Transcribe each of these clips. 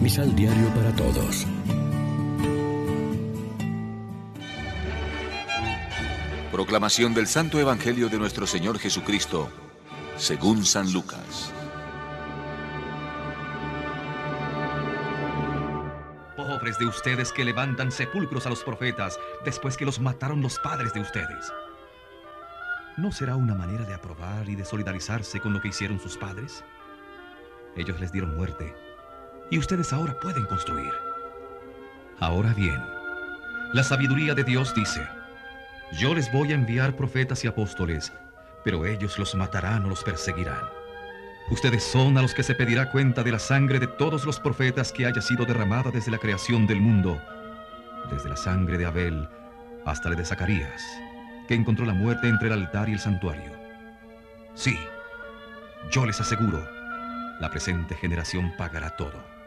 Misal Diario para Todos. Proclamación del Santo Evangelio de nuestro Señor Jesucristo, según San Lucas. Pobres de ustedes que levantan sepulcros a los profetas después que los mataron los padres de ustedes. ¿No será una manera de aprobar y de solidarizarse con lo que hicieron sus padres? Ellos les dieron muerte y ustedes ahora pueden construir. Ahora bien, la sabiduría de Dios dice, yo les voy a enviar profetas y apóstoles, pero ellos los matarán o los perseguirán. Ustedes son a los que se pedirá cuenta de la sangre de todos los profetas que haya sido derramada desde la creación del mundo, desde la sangre de Abel hasta la de Zacarías, que encontró la muerte entre el altar y el santuario. Sí, yo les aseguro, la presente generación pagará todo.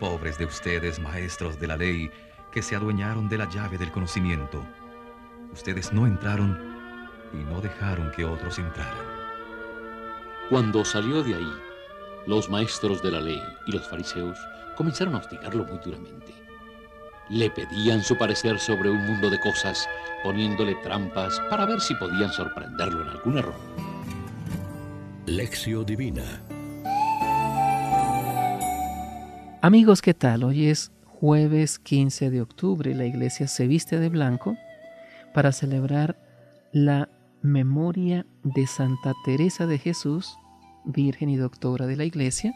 Pobres de ustedes, maestros de la ley, que se adueñaron de la llave del conocimiento. Ustedes no entraron y no dejaron que otros entraran. Cuando salió de ahí, los maestros de la ley y los fariseos comenzaron a hostigarlo muy duramente. Le pedían su parecer sobre un mundo de cosas, poniéndole trampas para ver si podían sorprenderlo en algún error. Lección Divina Amigos, ¿qué tal? Hoy es jueves 15 de octubre. La iglesia se viste de blanco para celebrar la memoria de Santa Teresa de Jesús, Virgen y Doctora de la Iglesia,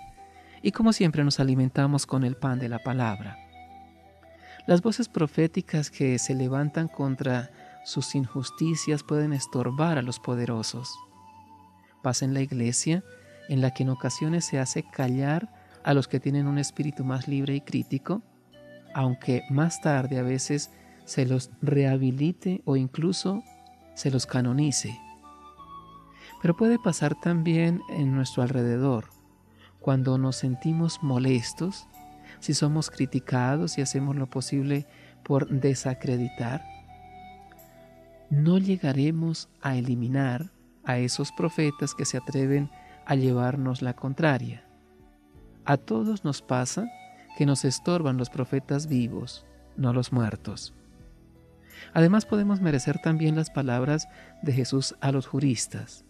y como siempre nos alimentamos con el pan de la palabra. Las voces proféticas que se levantan contra sus injusticias pueden estorbar a los poderosos. Pasa en la Iglesia en la que en ocasiones se hace callar a los que tienen un espíritu más libre y crítico, aunque más tarde a veces se los rehabilite o incluso se los canonice. Pero puede pasar también en nuestro alrededor, cuando nos sentimos molestos, si somos criticados y hacemos lo posible por desacreditar, no llegaremos a eliminar a esos profetas que se atreven a llevarnos la contraria. A todos nos pasa que nos estorban los profetas vivos, no los muertos. Además podemos merecer también las palabras de Jesús a los juristas.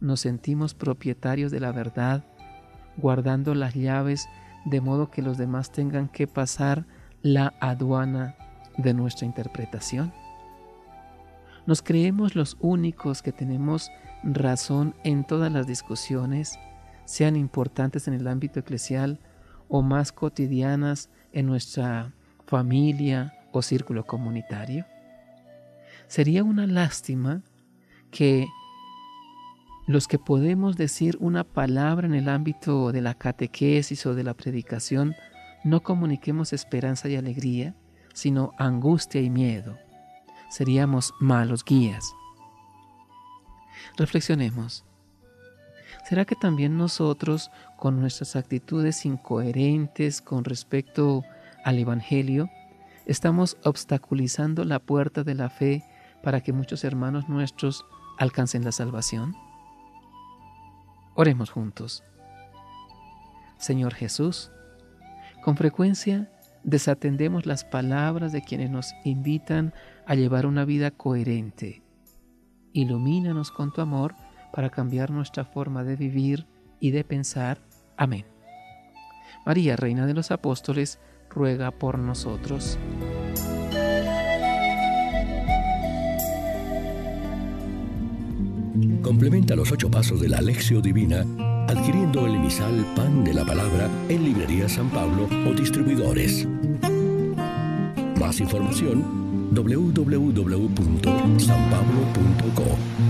Nos sentimos propietarios de la verdad, guardando las llaves de modo que los demás tengan que pasar la aduana de nuestra interpretación. Nos creemos los únicos que tenemos razón en todas las discusiones sean importantes en el ámbito eclesial o más cotidianas en nuestra familia o círculo comunitario? Sería una lástima que los que podemos decir una palabra en el ámbito de la catequesis o de la predicación no comuniquemos esperanza y alegría, sino angustia y miedo. Seríamos malos guías. Reflexionemos. ¿Será que también nosotros, con nuestras actitudes incoherentes con respecto al Evangelio, estamos obstaculizando la puerta de la fe para que muchos hermanos nuestros alcancen la salvación? Oremos juntos. Señor Jesús, con frecuencia desatendemos las palabras de quienes nos invitan a llevar una vida coherente. Ilumínanos con tu amor para cambiar nuestra forma de vivir y de pensar. Amén. María, Reina de los Apóstoles, ruega por nosotros. Complementa los ocho pasos de la Alexio Divina adquiriendo el emisal Pan de la Palabra en Librería San Pablo o distribuidores. Más información www.sanpablo.co